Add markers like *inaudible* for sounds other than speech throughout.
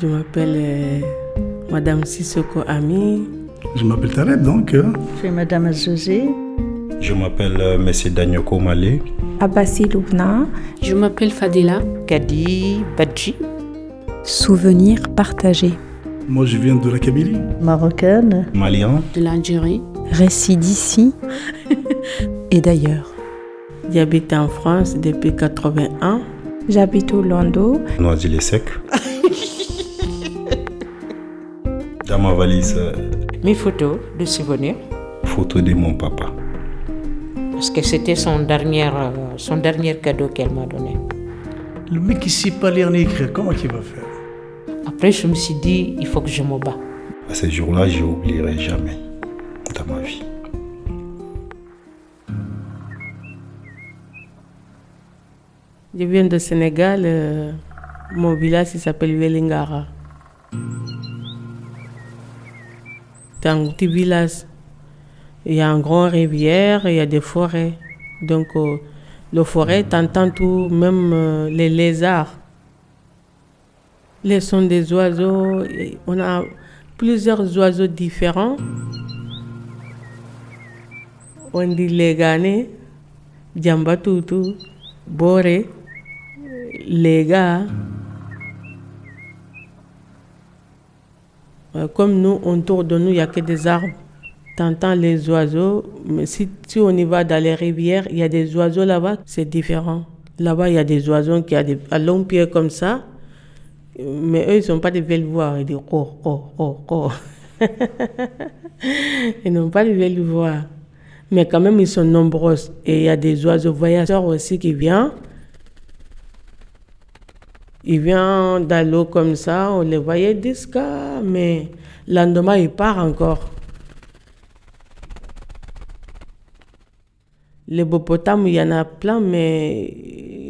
Je m'appelle euh, Madame Sissoko Ami. Je m'appelle Tarek donc. hein. Je suis Madame Azouzi. Je m'appelle euh, M. Danyoko Malé. Abassi Loubna, Je m'appelle Fadila. Kadi Badji. souvenir partagé, Moi je viens de la Kabylie. Marocaine. Malien. de l'Algérie. récit d'ici et d'ailleurs. J'habite en France depuis 81. J'habite au Lando, Noisy-le-Sec. *laughs* ma valise, euh, Mes photos de souvenirs. photo de mon papa. Parce que c'était son dernier, euh, son dernier cadeau qu'elle m'a donné. Le mec qui sait pas lire ni écrire, comment il va faire? Après, je me suis dit, il faut que je me bats. À ce jour-là, je n'oublierai jamais dans ma vie. Je viens de Sénégal. euh, mon village il s'appelle Velingara. C'est un petit village. Il y a une grande rivière, il y a des forêts. Donc, euh, le forêt, t'entends tout, même euh, les lézards. Les sons des oiseaux. On a plusieurs oiseaux différents. On dit les Ghanais, Djambatutu, Boré, les Comme nous, autour de nous, il n'y a que des arbres. T'entends les oiseaux, mais si, on y va dans les rivières, il y a des oiseaux là-bas, c'est différent. Là-bas, il y a des oiseaux qui ont des à longs pieds comme ça, mais eux, ils ne sont pas des belles voix. Ils disent oh, oh, oh, oh. *laughs* ils n'ont pas de belles voix. Mais quand même, ils sont nombreux. Et il y a des oiseaux voyageurs aussi qui viennent. Ils viennent dans l'eau comme ça, on les voyait disca, mais le lendemain, ils partent encore. Les hippopotames, il y en a plein, mais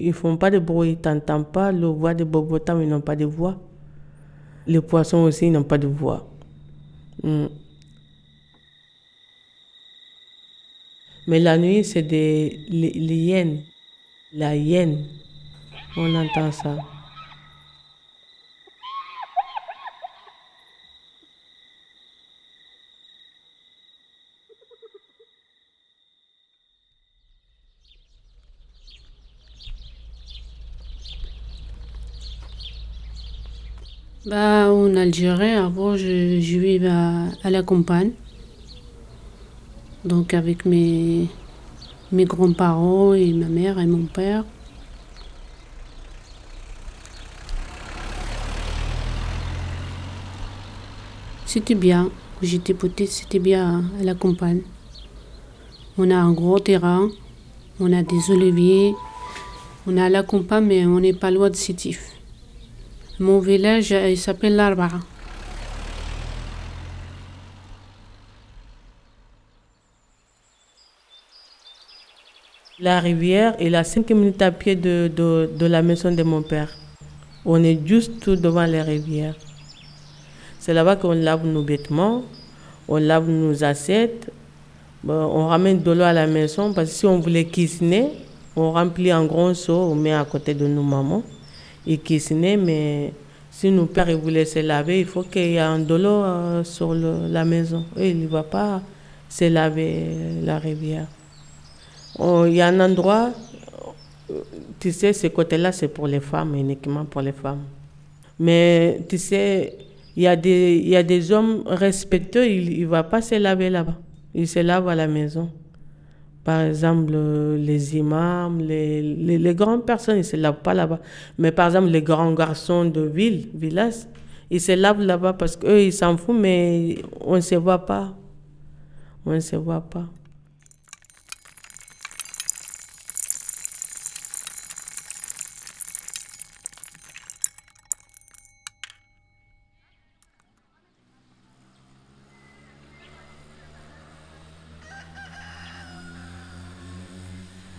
ils font pas de bruit. Tu n'entends pas le voix des hippopotames, ils n'ont pas de voix. Les poissons aussi, ils n'ont pas de voix. Mm. Mais la nuit, c'est des hyènes. La hyène. On entend ça. Bah, en Algérie, avant, je, je vivais à, à la campagne. Donc, avec mes, mes grands-parents et ma mère et mon père. C'était bien. Quand j'étais petite, c'était bien à la campagne. On a un gros terrain, on a des oliviers, on à la campagne, mais on n'est pas loin de Sétif. Mon village, euh, s'appelle Larbara. La rivière est à 5 minutes à pied de, de, la maison de mon père. On est juste tout devant la rivière. C'est là-bas qu'on lave nos vêtements, on lave nos assiettes, on ramène de l'eau à la maison parce que si on voulait cuisiner, on remplit un grand seau, on met à côté de nos mamans et cuisiner. Mais si nos pères voulaient se laver, il faut qu'il y ait un de l'eau euh, sur la maison. Il ne va pas se laver la rivière. On- Il y a un endroit, euh, tu sais, ce côté-là, c'est pour les femmes, uniquement pour les femmes. Mais tu sais, il y, a des- y a des hommes respectueux, ils ne vont pas se laver là-bas. Ils se lavent à la maison. Par exemple, les imams, les, les, les grandes personnes, ils se lavent pas là-bas. Mais par exemple, les grands garçons de ville, village, ils se lavent là-bas parce qu'eux, ils s'en foutent, mais on ne se voit pas. On ne se voit pas.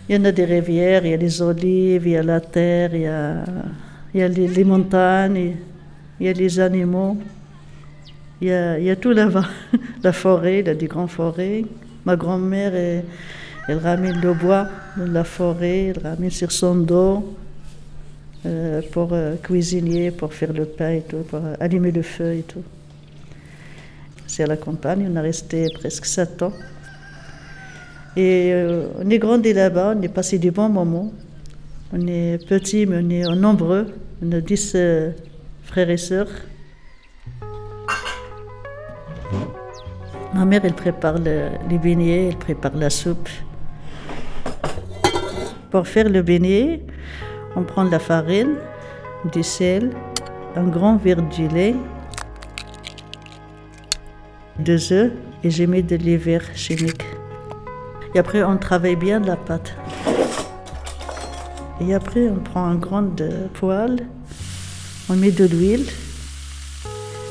Il y en a des rivières, il y a les olives, il y a la terre, il y a, les, montagnes, il y a les animaux. Il y a, tout là-bas. *laughs* La forêt, il y a des grandes forêts. Ma grand-mère, elle, elle ramène le bois de la forêt, elle ramène sur son dos. euh, pour euh, cuisiner, pour faire le pain et tout, pour euh, allumer le feu et tout. C'est à la campagne, on a resté presque sept ans. Et euh, on est grandi là-bas, on est passé des bons moments. On est petits, mais on est nombreux. On a dix euh, frères et sœurs. Ma mère, elle prépare le- les beignets, elle prépare la soupe. Pour faire le beignet, on prend de la farine, du sel, un grand verre de lait, deux œufs et j'ai mis de l'hiver chimique. Et après, on travaille bien la pâte. Et après, on prend un grand euh, poêle, on met de l'huile.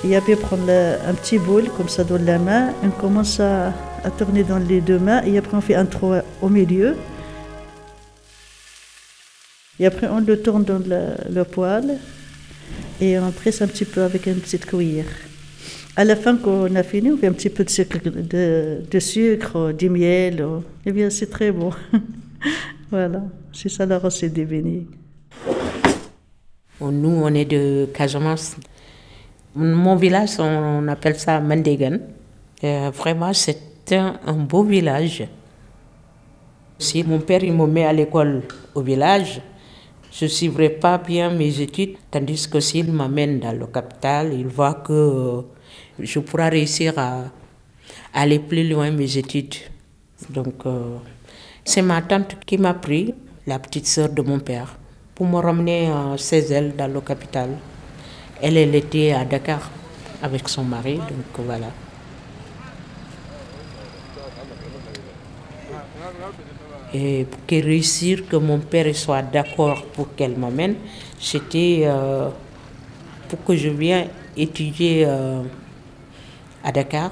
Et après, on prend un petit bol comme ça dans la main, on commence à, à tourner dans les deux mains et après, on fait un trou au milieu. Et après, on le tourne dans le, le poêle et on presse un petit peu avec une petite cuillère. À la fin, quand on a fini, on fait un petit peu de sucre, de, sucre, du miel. oh. Eh bien, c'est très bon. *laughs* voilà, c'est ça la recette des beignets. Nous, on est de Casamance. Mon village, on appelle ça Mendegan. Vraiment, c'est un, un beau village. Si mon père il me met à l'école au village, je ne suivrai pas bien mes études, tandis que s'il m'amène dans le capital, il voit que euh, je pourrai réussir à, aller plus loin mes études. Donc, euh, c'est ma tante qui m'a pris, la petite sœur de mon père, pour me ramener à Cézelle, dans le capital. Elle, elle était à Dakar avec son mari, donc voilà. Et pour réussir que mon père soit d'accord pour qu'elle m'amène, c'était euh, pour que je vienne étudier euh, à Dakar.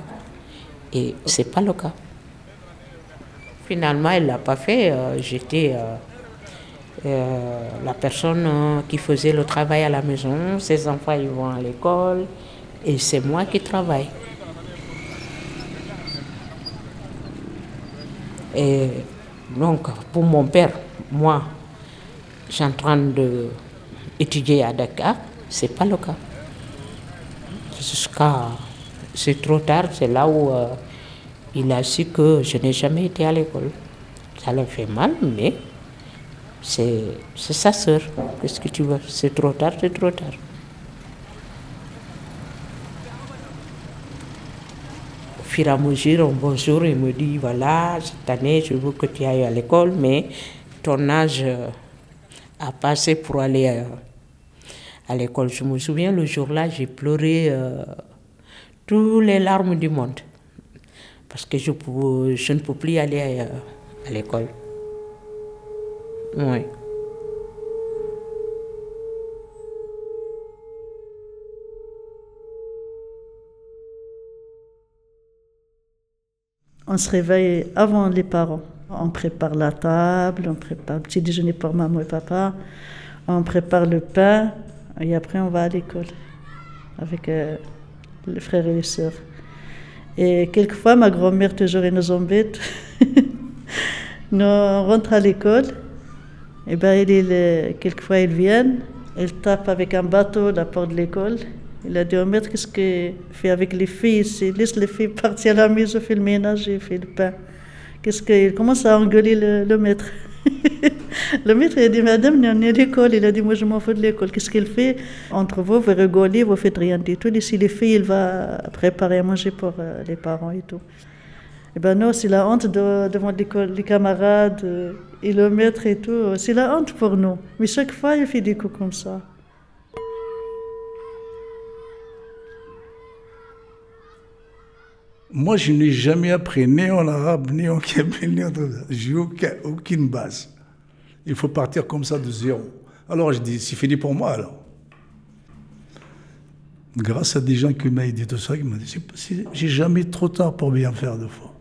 Et c'est pas le cas. Finalement, elle l'a pas fait. euh, J'étais euh, euh, la personne qui faisait le travail à la maison. Ses enfants ils vont à l'école et c'est moi qui travaille. Et donc, pour mon père, moi, je suis en train d'étudier à Dakar, c'est pas le cas. Jusqu'à. C'est trop tard, c'est là où euh, il a su que je n'ai jamais été à l'école. Ça le fait mal, mais c'est sa sœur. Qu'est-ce que tu veux? C'est trop tard, c'est trop tard. Au fur un bon jour, il me dit voilà, cette année, je veux que tu ailles à l'école, mais ton âge euh, a passé pour aller euh, à l'école. Je me souviens, le jour-là, j'ai pleuré tous les larmes du monde parce que je, je ne peux plus aller euh, à l'école. Oui. On se réveille avant les parents. On prépare la table, on prépare le petit déjeuner pour maman et papa, on prépare le pain et après on va à l'école avec euh, les frères et les sœurs. Et quelquefois, ma grand-mère toujours elle nous embête. nous rentre à l'école, et ben elle, elle, quelquefois ils viennent, elle tape avec un bateau la porte de l'école. Il a dit au maître, qu'est-ce qu'il fait avec les filles ici? Laisse les filles partir à la maison, fait le ménage fait le pain. Qu'est-ce qu'il commence à engueuler le, le maître *laughs* Le maître a dit, madame, on est à l'école. Il a dit, moi je m'en fous de l'école. Qu'est-ce qu'il fait? Entre vous, vous rigolez, vous faites rien du tout. Ici, les filles, il va préparer à manger pour euh, les parents et tout. Eh ben non, c'est la honte de- devant l'école, les camarades euh, et le maître et tout. C'est la honte pour nous. Mais chaque fois, il fait des coups comme ça. Moi, je n'ai jamais appris ni en arabe, ni en kabyle, ni en tout ça. J'ai aucun- aucune base. Il faut partir comme ça de zéro. Alors je dis, c'est fini pour moi alors. Grâce à des gens qui m'ont dit tout ça, qui m'ont dit, j'ai jamais trop tard pour bien faire de fois.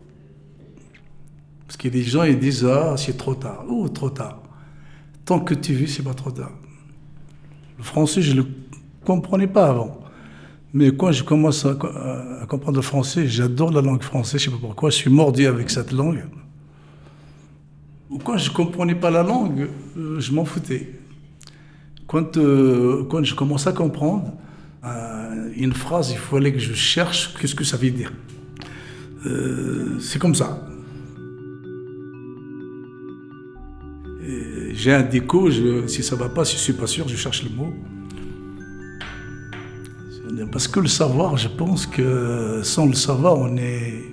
Parce que les gens, ils disent, ah, c'est trop tard. Oh, trop tard. Tant que tu vis, c'est pas trop tard. Le français, je ne le comprenais pas avant. Mais quand je commence à, comprendre le français, j'adore la langue française, je ne sais pas pourquoi, je suis mordu avec cette langue. Quand je ne comprenais pas la langue, euh, je m'en foutais. Quand, euh, quand je commence à comprendre, euh, une phrase, il fallait que je cherche qu'est-ce que ça veut dire. C'est comme ça. J'ai un déco, si ça va pas, si je suis pas sûr, je cherche le mot. Parce que le savoir, je pense que sans le savoir, on est.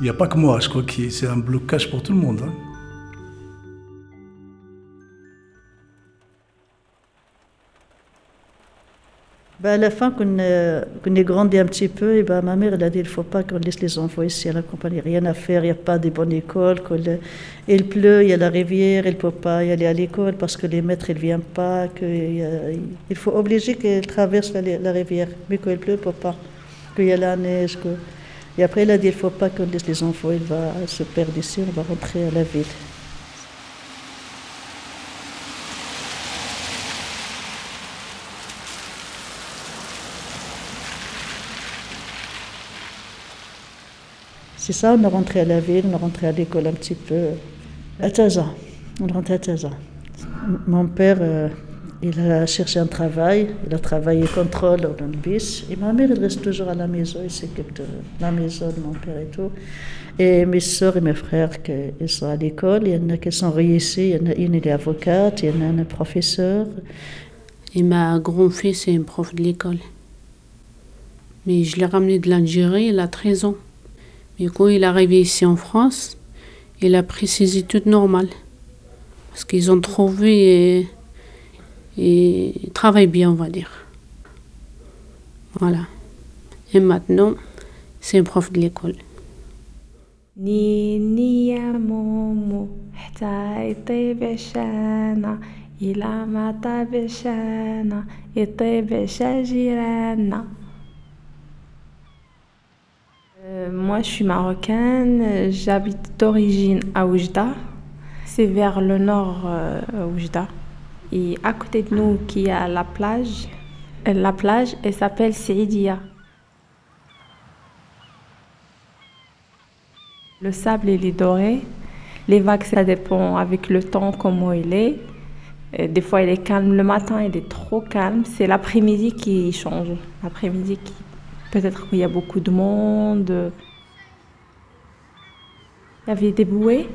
Il n'y a pas que moi, je crois que c'est un blocage pour tout le monde. hein. Ben, à la fin, qu'on euh, ait grandi un petit peu, et ben, ma mère elle a dit il ne faut pas qu'on laisse les enfants ici à la a rien à faire, il n'y a pas de bonne école. il pleut, il y a la rivière, il ne peut pas y aller à l'école parce que les maîtres ne viennent pas. Que, a- il faut obliger qu'ils traversent la, rivière. Mais quand il pleut, il ne peut pas. Qu'il y a la neige. Et après, il a dit il ne faut pas qu'on laisse les enfants, il va se perdre ici, on va rentrer à la ville. C'est ça, on est rentré à la ville, on est rentré à l'école un petit peu. À 13 ans. On est rentré à 13 ans. Mon père, euh, il a cherché un travail. Il a travaillé contrôle dans le. Et ma mère, elle reste toujours à la maison. Il s'occupe de la maison de mon père et tout. Et mes soeurs et mes frères, que- ils sont à l'école. Il y en a qui sont réussis. Il y en a une, elle est avocate. Il y en a un professeur. Et ma grand-fille, c'est un prof de l'école. Mais je l'ai ramené de l'Algérie, il a 13 ans. Mais quand il est arrivé ici en France, il a pris ses études normales. Parce qu'ils ont trouvé et, et il travaille bien, on va dire. Voilà. Et maintenant, c'est un prof de l'école. نيني يا مومو حتى يطيب عشانا إلا ما طاب عشانا يطيب عشا جيرانا Euh, Moi, je suis marocaine, euh, j'habite d'origine à Oujda. C'est vers le nord euh, Oujda. Et à côté de nous, qui a la plage. Euh, La plage, elle s'appelle Seidia. Le sable, il est doré. Les vagues, ça dépend avec le temps, comment il est. Euh, Des fois, il est calme. Le matin, il est trop calme. C'est l'après-midi qui change. L'après-midi. Peut-être qu'il y a beaucoup de monde. Il y avait des bouées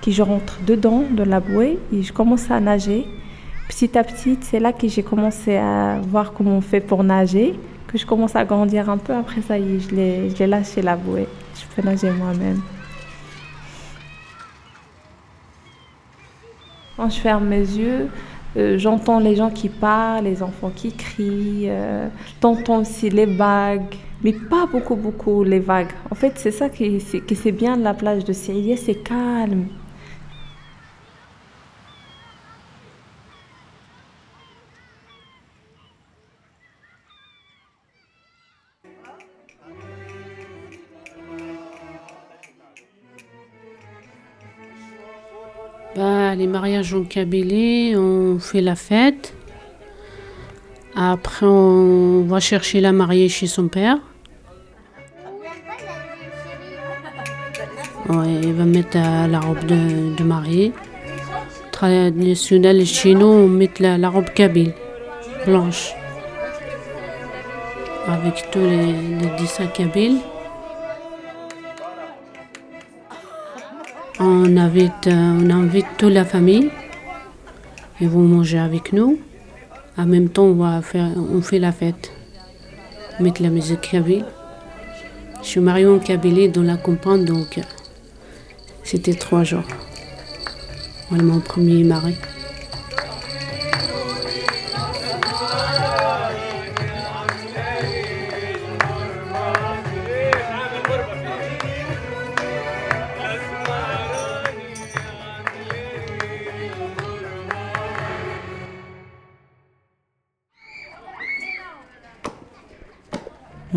qui je rentre dedans de la bouée et je commence à nager. Petit à petit, c'est là que j'ai commencé à voir comment on fait pour nager, que je commence à grandir un peu. Après ça, y je l'ai lâché la bouée. Je peux nager moi-même. Quand je ferme mes yeux, euh, j'entends les gens qui parlent, les enfants qui crient. Euh, J'entends aussi les vagues, mais pas beaucoup, beaucoup les vagues. En fait, c'est ça qui qui c'est bien de la plage de Sérié, c'est calme. Bah, les mariages en Kabylie, on fait la fête. Après, on va chercher la mariée chez son père. Ouais, il va mettre la robe de, mariée. Traditionnelle chez nous, on met la, la robe kabyle, blanche. Avec tous les, les dessins kabyles. On invite, euh, on invite toute la famille. Ils vont manger avec nous. En même temps, on, va faire, on fait la fête. Mettre la musique kabyle. Je suis mariée en Kabylie dans la campagne, donc c'était trois jours. Mon premier mari.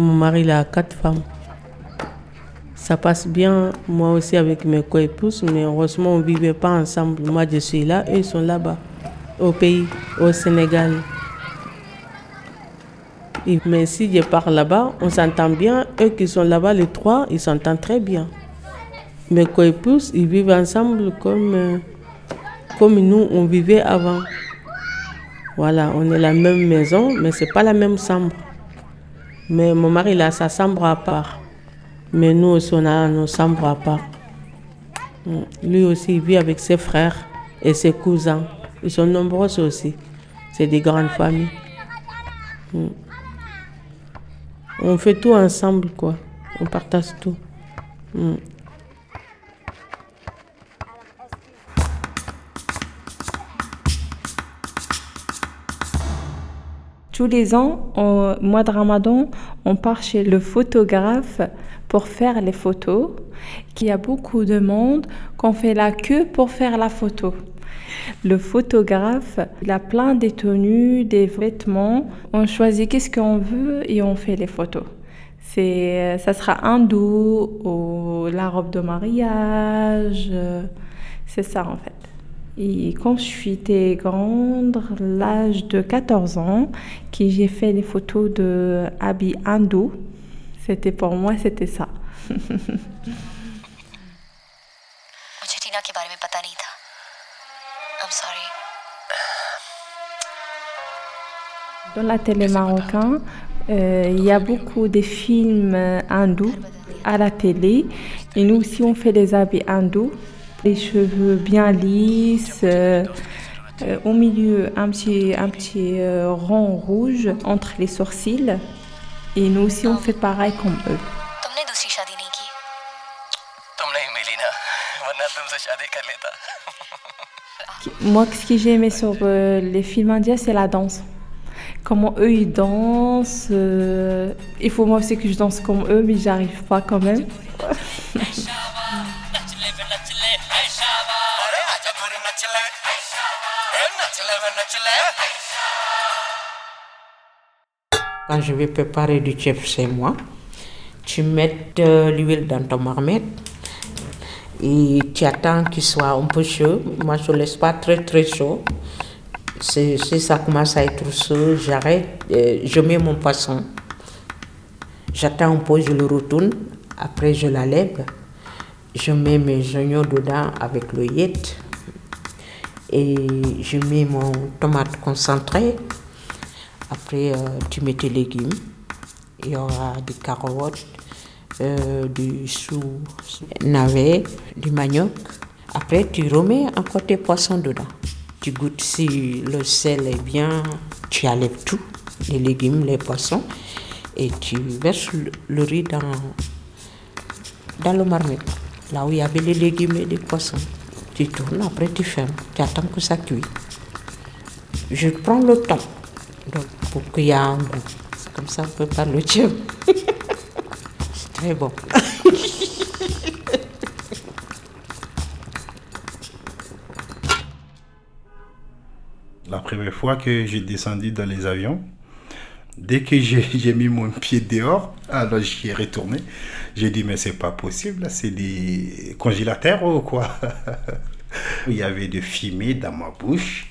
Mon mari a quatre femmes. Ça passe bien, moi aussi avec mes co-épouses, mais heureusement on ne vivait pas ensemble. Moi je suis là, eux ils sont là-bas, au pays, au Sénégal. Mais si je pars là-bas, on s'entend bien. Eux qui sont là-bas, les trois, ils s'entendent très bien. Mes co-épouses, ils vivent ensemble comme, euh, comme nous, on vivait avant. Voilà, on est la même maison, mais c'est pas la même chambre. Mais mon mari, il a sa chambre à part. Mais nous aussi, on a nos chambres à part. Mm. Lui aussi, il vit avec ses frères et ses cousins. Ils sont nombreux aussi. C'est des grandes familles. Mm. On fait tout ensemble, quoi. On partage tout. Tous les ans, au mois de Ramadan, on part chez le photographe pour faire les photos. Il y a beaucoup de monde qu'on fait la queue pour faire la photo. Le photographe, a plein de tenues, des vêtements. On choisit qu'est-ce qu'on veut et on fait les photos. C'est, ça sera hindou ou la robe de mariage. C'est ça en fait. Et quand j'étais grande, l'âge de 14 ans, j'ai fait des photos de habits hindous, c'était pour moi, c'était ça. *laughs* Dans la télé marocaine, euh, il y a beaucoup de films hindous à la télé. Et nous aussi, on fait des habits hindous les cheveux bien lisses, euh, euh, au milieu un petit, un petit euh, rond rouge entre les sourcils. Et nous aussi, on fait pareil comme eux. Moi, ce que j'ai aimé sur les films indiens, c'est la danse. Comment eux, ils dansent. il faut moi aussi que je danse comme eux, mais j'arrive pas quand même. *laughs* *laughs* Quand je vais préparer du chef chez moi, tu mets euh, l'huile dans ton marmite et tu attends qu'il soit un peu chaud. Moi, je ne laisse pas très très chaud. Si ça commence à être chaud, j'arrête, euh, je mets mon poisson. J'attends un peu, je le retourne. Après, je la lève. Je mets mes oignons dedans avec le yet. Et je mets mon tomate concentrée. Après, euh, tu mets tes légumes. Il y aura des carottes, euh, du chou, navet, du manioc. Après, tu remets encore tes poissons dedans. Tu goûtes si le sel est bien. Tu enlèves tout, les légumes, les poissons. Et tu verses le, le riz dans, dans le marmite. Là où il y avait les légumes et les poissons. Tu tournes, après tu fermes. Tu attends que ça cuit. Je prends le temps pour qu'il y ait un goût. Comme ça on prépare le chef. *laughs* C'est très bon. *laughs* La première fois que j'ai descendu dans les avions, dès que *laughs* j'ai mis mon pied dehors, alors j'y ai retourné. J'ai dit, mais c'est pas possible, c'est des congélateurs ou quoi? *laughs* Il y avait de fumée dans ma bouche.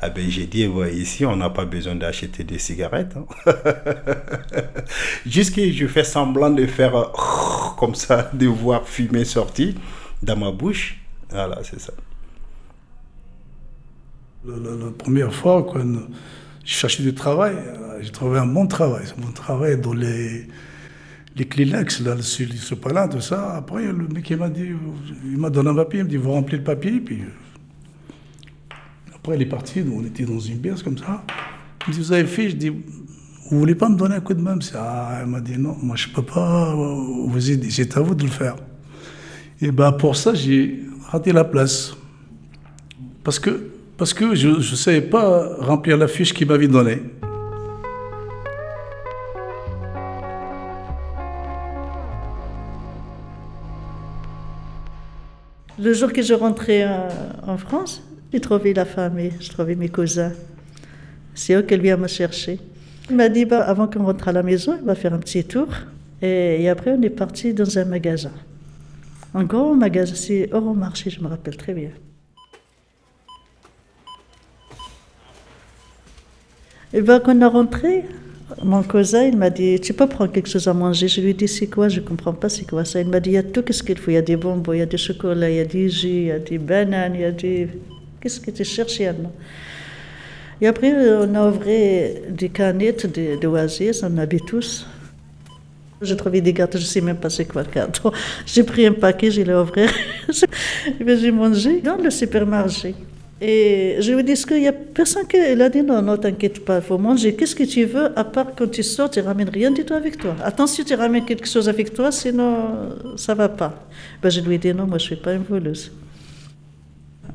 Ah ben, j'ai dit, ouais, ici, on n'a pas besoin d'acheter des cigarettes. hein. *laughs* Jusqu'à je fais semblant de faire comme ça, de voir fumée sortir dans ma bouche. Voilà, c'est ça. La première fois, quand je cherchais du travail, euh, j'ai trouvé un bon travail. Bon travail dans les, les Kleenex, là, sur tout ça. Après, le mec, il m'a dit, il m'a donné un papier, il me dit, vous remplissez le papier, puis... euh, Après, il est parti, on était dans une pièce comme ça. Il me dit, vous avez fait Je dis, vous voulez pas me donner un coup de main? Ah, Il m'a dit, non, moi, je peux pas vous c'est à vous de le faire. Et ben pour ça, j'ai raté la place. Parce que, parce que je ne savais pas remplir la fiche qu'il m'avait donnée. Le jour que je rentrais euh, en France, j'ai trouvé la famille, j'ai trouvé mes cousins. C'est eux qui viennent me chercher. Il m'a dit, bah, avant qu'on rentre à la maison, il va faire un petit tour. Et, après, on est parti dans un magasin. Un grand magasin, c'est Euromarché, je me rappelle très bien. Et bien, quand on est rentré, mon cousin, il m'a dit, tu peux prendre quelque chose à manger Je lui ai dit, c'est quoi? Je ne comprends pas, c'est quoi ça? Il m'a dit, il y a tout ce qu'il faut? Il y a des bonbons, il y a du chocolat, il y a des jus, il y a des bananes, il y a des... Qu'est-ce que tu cherches Yann Et après, on a ouvert des canettes de, d'oasis, on avait tous. J'ai trouvé des gâteaux, je ne sais même pas c'est quoi le gâteau. J'ai pris un paquet, je l'ai ouvert. *laughs* J'ai mangé dans le supermarché. Et je lui est-ce qu'il n'y a personne qui... Il a dit, non, non, t'inquiète pas, il faut manger. Qu'est-ce que tu veux, à part quand tu sors, tu ramènes rien du tout avec toi. Attention, tu ramènes quelque chose avec toi, sinon ça va pas. Ben, je lui ai dit, non, moi je ne suis pas une voleuse.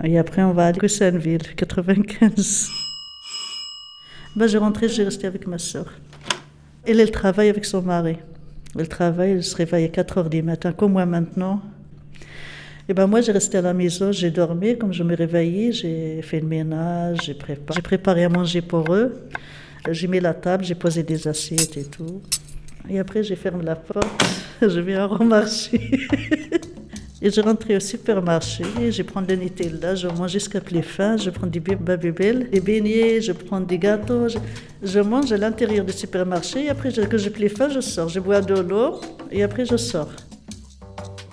Et après, on va à Goussainville, 95. Ben, je rentrais, j'ai resté avec ma soeur. Elle, elle travaille avec son mari. Elle travaille, elle se réveille à 4 heures du matin, comme moi maintenant. Et ben moi, j'ai resté à la maison, j'ai dormi. Comme je me réveillais, j'ai fait le ménage, j'ai préparé, à manger pour eux. J'ai mis la table, j'ai posé des assiettes et tout. Et après, j'ai fermé la porte, *laughs* je viens au marché. *laughs* Et je rentrais au supermarché, je prends le Nutella, je mange jusqu'à plus faim, je prends du babybel, des beignets, je prends des gâteaux, je, mange à l'intérieur du supermarché, et après, que j'ai plus faim, je sors, je bois de l'eau, et après, je sors.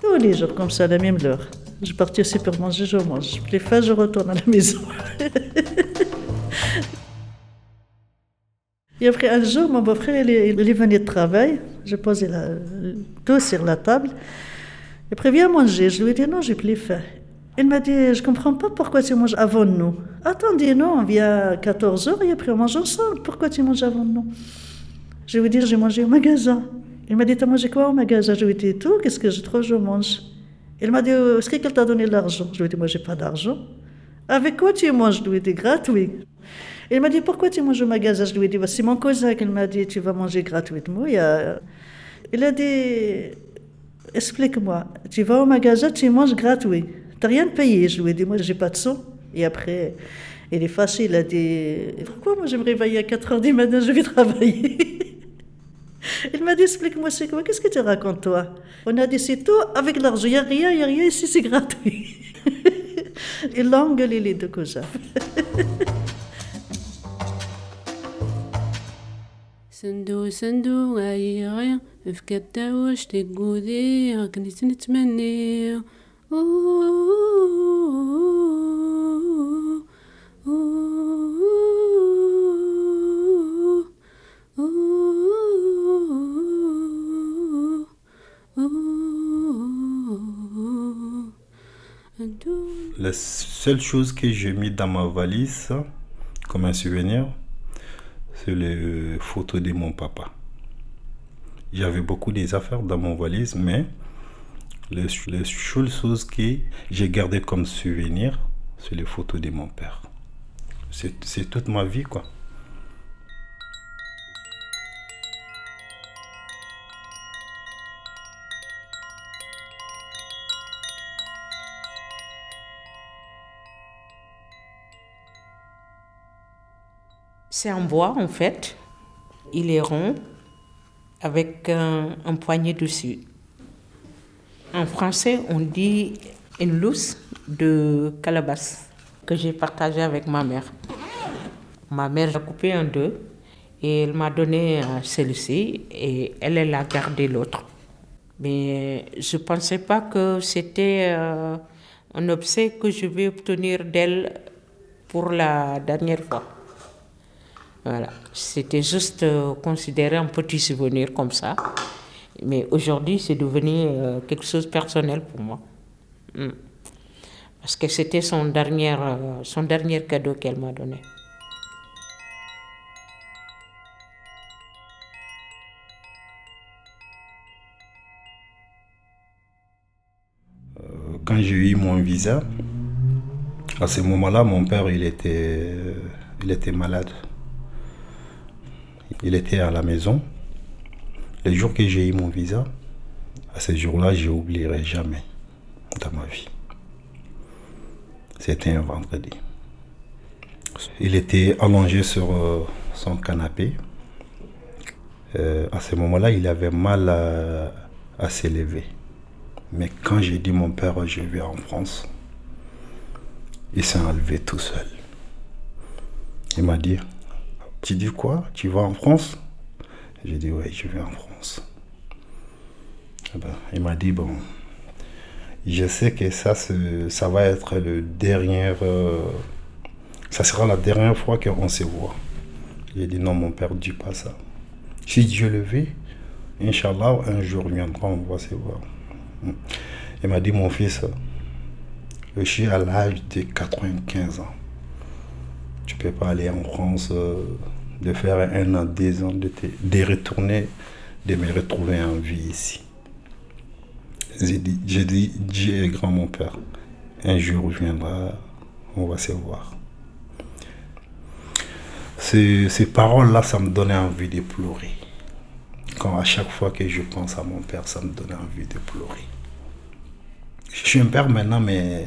Tous les jours, comme ça, à la même heure. Je partais au supermarché, je mange. Plus faim, je retourne à la maison. *laughs* Et après un jour, mon beau-frère, il, est- venu de travail. Je posais tout sur la table. Et après, viens manger. Je lui ai dit non, j'ai plus faim. Il m'a dit, je comprends pas pourquoi tu manges avant nous. Attendez, non, on vient à 14 heures et après on mange ensemble. Pourquoi tu manges avant nous? Je lui ai dit, j'ai mangé au magasin. Il m'a dit, t'as mangé quoi au magasin? Je lui ai dit, tout, qu'est-ce que je trouve, je mange. Il m'a dit, Euh, est-ce que quelqu'un t'a donné de l'argent? Je lui ai dit, moi, j'ai pas d'argent. Avec quoi tu manges? Je lui ai dit, gratuit. Il m'a dit, pourquoi tu manges au magasin? Je lui ai dit, Bah, c'est mon cousin qui m'a dit, tu vas manger gratuitement. Il, a- dit, explique-moi, tu vas au magasin, tu manges gratuit. Tu n'as rien payé? Je lui ai dit, moi, j'ai pas de sous. Et après, il est fâché, il a dit, pourquoi moi je me réveille à 4 heures du matin, je vais travailler? *laughs* *laughs* Il m'a dit, explique-moi, c'est quoi Qu'est-ce que tu racontes, toi On a dit, c'est tout avec l'argent. Il n'y a rien, il n'y a rien ici, c'est gratuit. *laughs* Il l'a engueulé les deux cousins. صندوق صندوق عيغي في كتا واش تقودي كنت نتمني La seule chose que j'ai mis dans ma valise comme un souvenir, c'est les photos de mon papa. J'avais beaucoup des affaires dans mon valise, mais les, les seules choses que j'ai gardées comme souvenir, c'est les photos de mon père. C'est toute ma vie, quoi. C'est en bois en fait. Il est rond avec un, poignet dessus. En français, on dit une lousse de calebasse que j'ai partagée avec ma mère. Ma mère a coupé en deux et elle m'a donné euh, celle-ci et elle, elle a gardé l'autre. Mais je ne pensais pas que c'était euh, un objet que je vais obtenir d'elle pour la dernière fois. Voilà, c'était juste euh, considéré un petit souvenir comme ça. Mais aujourd'hui, c'est devenu euh, quelque chose de personnel pour moi. Mm. Parce que c'était son dernier, euh, son dernier cadeau qu'elle m'a donné. Quand j'ai eu mon visa, à ce moment-là, mon père, il était, il était malade. Il était à la maison. Le jour que j'ai eu mon visa, à ce jour-là, je n'oublierai jamais dans ma vie. C'était un vendredi. Il était allongé sur euh, son canapé. Euh, à ce moment-là, il avait mal à, à s'élever. Mais quand j'ai dit mon père, je vais en France, il s'est enlevé tout seul. Il m'a dit, tu dis quoi? Tu vas en France? J'ai dit, oui, je vais en France. Ben, il m'a dit, bon, je sais que ça, ça va être le dernier euh, ça sera la dernière fois qu'on se voit. J'ai dit non, mon père, dis pas ça. Si Dieu le veut, Inch'Allah, un jour viendra, on va se voir. Il m'a dit, mon fils, je suis à l'âge de 95 ans. Tu peux pas aller en France, euh, de faire un an, deux ans, de, te- de retourner, de me retrouver en vie ici. J'ai dit, j'ai dit, Dieu est grand, mon père. Un jour viendra, on va se voir. Ces, ces paroles-là, ça me donnait envie de pleurer. Quand à chaque fois que je pense à mon père, ça me donnait envie de pleurer. Je suis un père maintenant, mais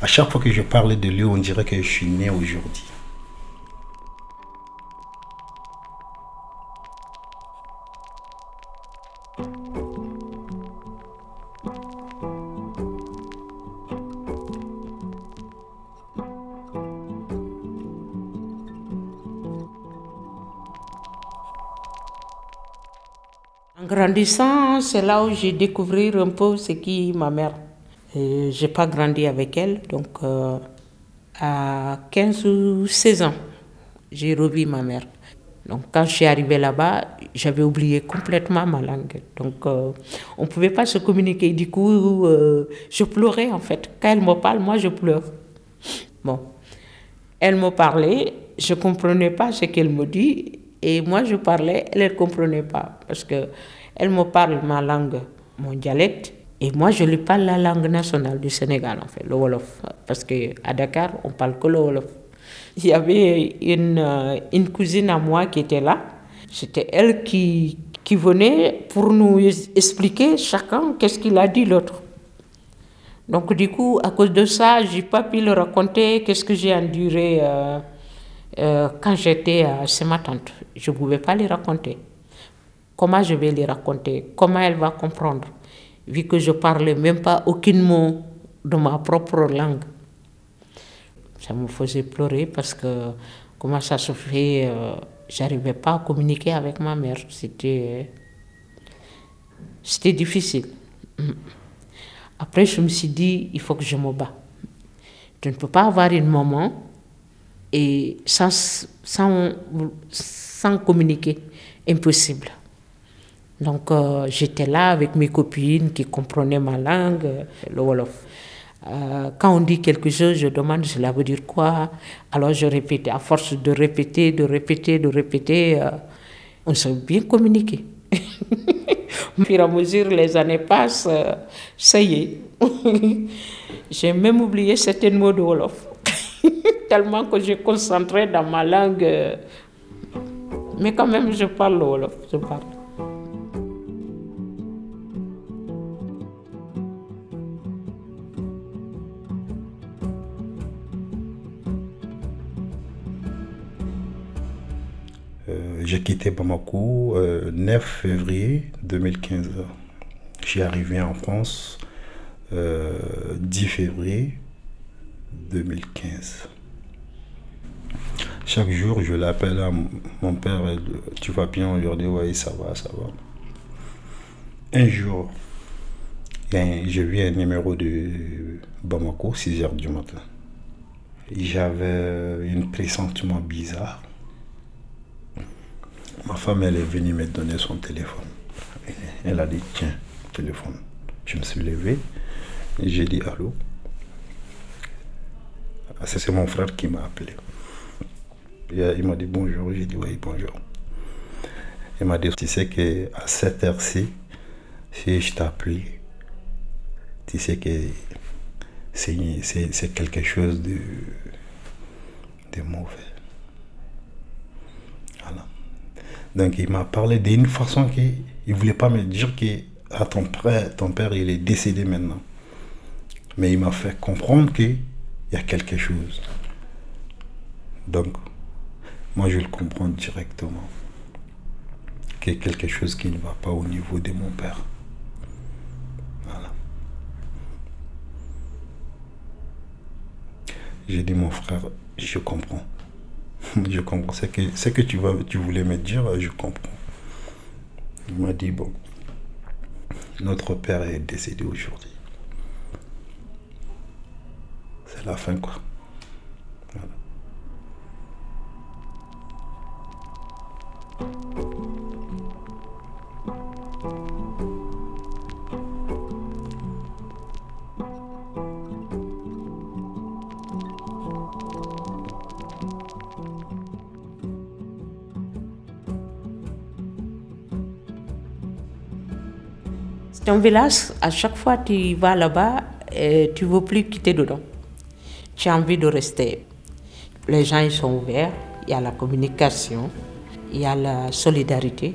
à chaque fois que je parle de lui, on dirait que je suis né aujourd'hui. Grandissant, c'est là où j'ai découvert un peu ce qui ma mère. Je n'ai pas grandi avec elle, donc euh, à 15 ou 16 ans, j'ai revu ma mère. Donc quand je suis arrivée là-bas, j'avais oublié complètement ma langue. Donc euh, on ne pouvait pas se communiquer. Du coup, euh, je pleurais en fait. Quand elle me parle, moi je pleure. Bon, elle me parlait, je ne comprenais pas ce qu'elle me dit. Et moi, je parlais, elle ne comprenait pas. Parce que elle me parle ma langue, mon dialecte. Et moi, je lui parle la langue nationale du Sénégal, en fait, le Wolof. Parce qu'à Dakar, on parle que le Wolof. Il y avait une, euh, une cousine à moi qui était là. C'était elle qui, qui venait pour nous expliquer chacun qu'est-ce qu'il a dit l'autre. Donc du coup, à cause de ça, j'ai pas pu le raconter qu'est-ce que j'ai enduré euh, euh, quand j'étais chez ma tante. Je ne pouvais pas les raconter. Comment je vais les raconter Comment elle va comprendre Vu que je parlais même pas aucun mot de ma propre langue. Ça me faisait pleurer parce que comment ça se fait euh, J'arrivais pas à communiquer avec ma mère. C'était difficile. Après, je me suis dit, il faut que je me bats. Je ne peux pas avoir une maman et sans, sans, sans communiquer. Impossible. Donc, euh, j'étais là avec mes copines qui comprenaient ma langue, le Wolof. Euh, quand on dit quelque chose, je demande cela veut dire quoi? Alors je répétais. À force de répéter, de répéter, de répéter, euh, on s'est bien communiqué. *laughs* Au fur et à mesure, les années passent, ça y est. *laughs* j'ai même oublié certains mots de Wolof. *laughs* Tellement que j'ai concentré dans ma langue. mais quand même, je parle le Wolof. Je parle. J'ai quitté Bamako euh, 9 février 2015. Je suis arrivé en France euh, 10 février 2015. Chaque jour, je l'appelle à mon- père, tu vas bien? Aujourd'hui, oui, ça va, ça va. Un jour, un- j'ai vu un numéro de Bamako, 6 heures du matin. J'avais un pressentiment bizarre. Ma femme, elle est venue me donner son téléphone. Elle a dit, tiens, téléphone. Je me suis levé j'ai dit, allô? Ah, C'est mon frère qui m'a appelé. Euh, Il m'a dit bonjour, j'ai dit oui, bonjour. Il m'a dit, tu sais qu'à cette heure-ci, si je t'appelle, tu sais que c'est quelque chose de, de mauvais. Voilà. Donc il m'a parlé d'une façon qu'il ne voulait pas me dire que ah, ton, père, ton père il est décédé maintenant. Mais il m'a fait comprendre qu'il y a quelque chose. Donc, moi je le comprends directement. Qu'il y a quelque chose qui ne va pas au niveau de mon père. Voilà. J'ai dit mon frère, je comprends. *laughs* je comprends. Ce que, que tu, vas, tu voulais me dire, je comprends. Il m'a dit, bon, notre père est décédé aujourd'hui. C'est la fin, quoi. Voilà. C'est un village, à chaque fois que tu vas là-bas, euh, tu ne veux plus quitter dedans. Tu as envie de rester. Les gens ils sont ouverts, il y a la communication, il y a la solidarité.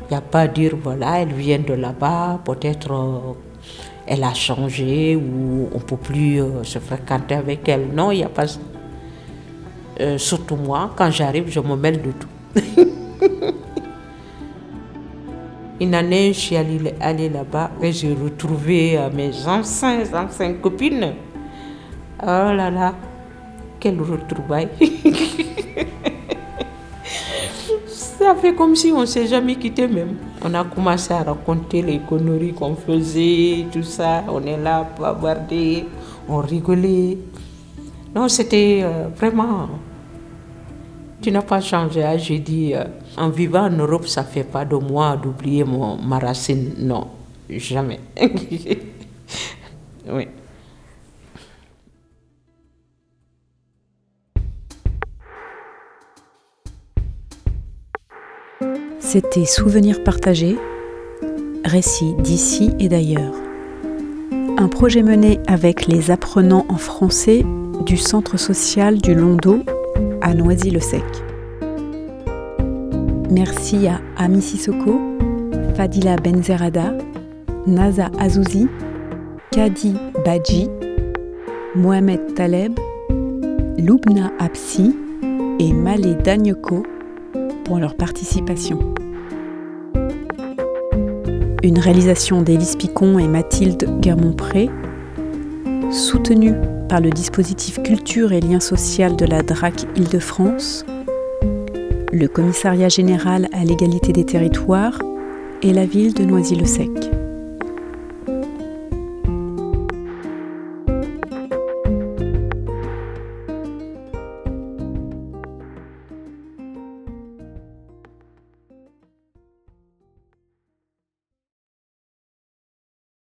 Il n'y a pas à dire, voilà, elle vient de là-bas, peut-être euh, elle a changé ou on ne peut plus euh, se fréquenter avec elle. Non, il n'y a pas surtout moi, quand j'arrive, je me mêle de tout. *laughs* Une année, je suis allée, allée là-bas et j'ai retrouvé euh, mes anciennes, anciennes copines. Oh là là, quelle retrouvaille. *laughs* Ça fait comme si on ne s'est jamais quitté même. On a commencé à raconter les conneries qu'on faisait, tout ça. On est là, bavarder, on rigolait. Non, c'était euh, vraiment... Tu n'as pas changé. hein. J'ai dit, euh, en vivant en Europe, ça ne fait pas de moi d'oublier mon, ma racine. Non, jamais. *laughs* oui. C'était Souvenirs partagés, récits d'ici et d'ailleurs. Un projet mené avec les apprenants en français du centre social du Londo à Noisy-le-Sec. Merci à Ami Sissoko, Fadila Benzerada, Naza Azouzi, Kadi Badji, Mohamed Taleb, Loubna Apsi et Malé Dagneko pour leur participation. Une réalisation d'Élise Picon et Mathilde Guermont-Pré, soutenue par le dispositif Culture et Liens Social de la DRAC Île-de-France, le Commissariat général à l'égalité des territoires et la ville de Noisy-le-Sec.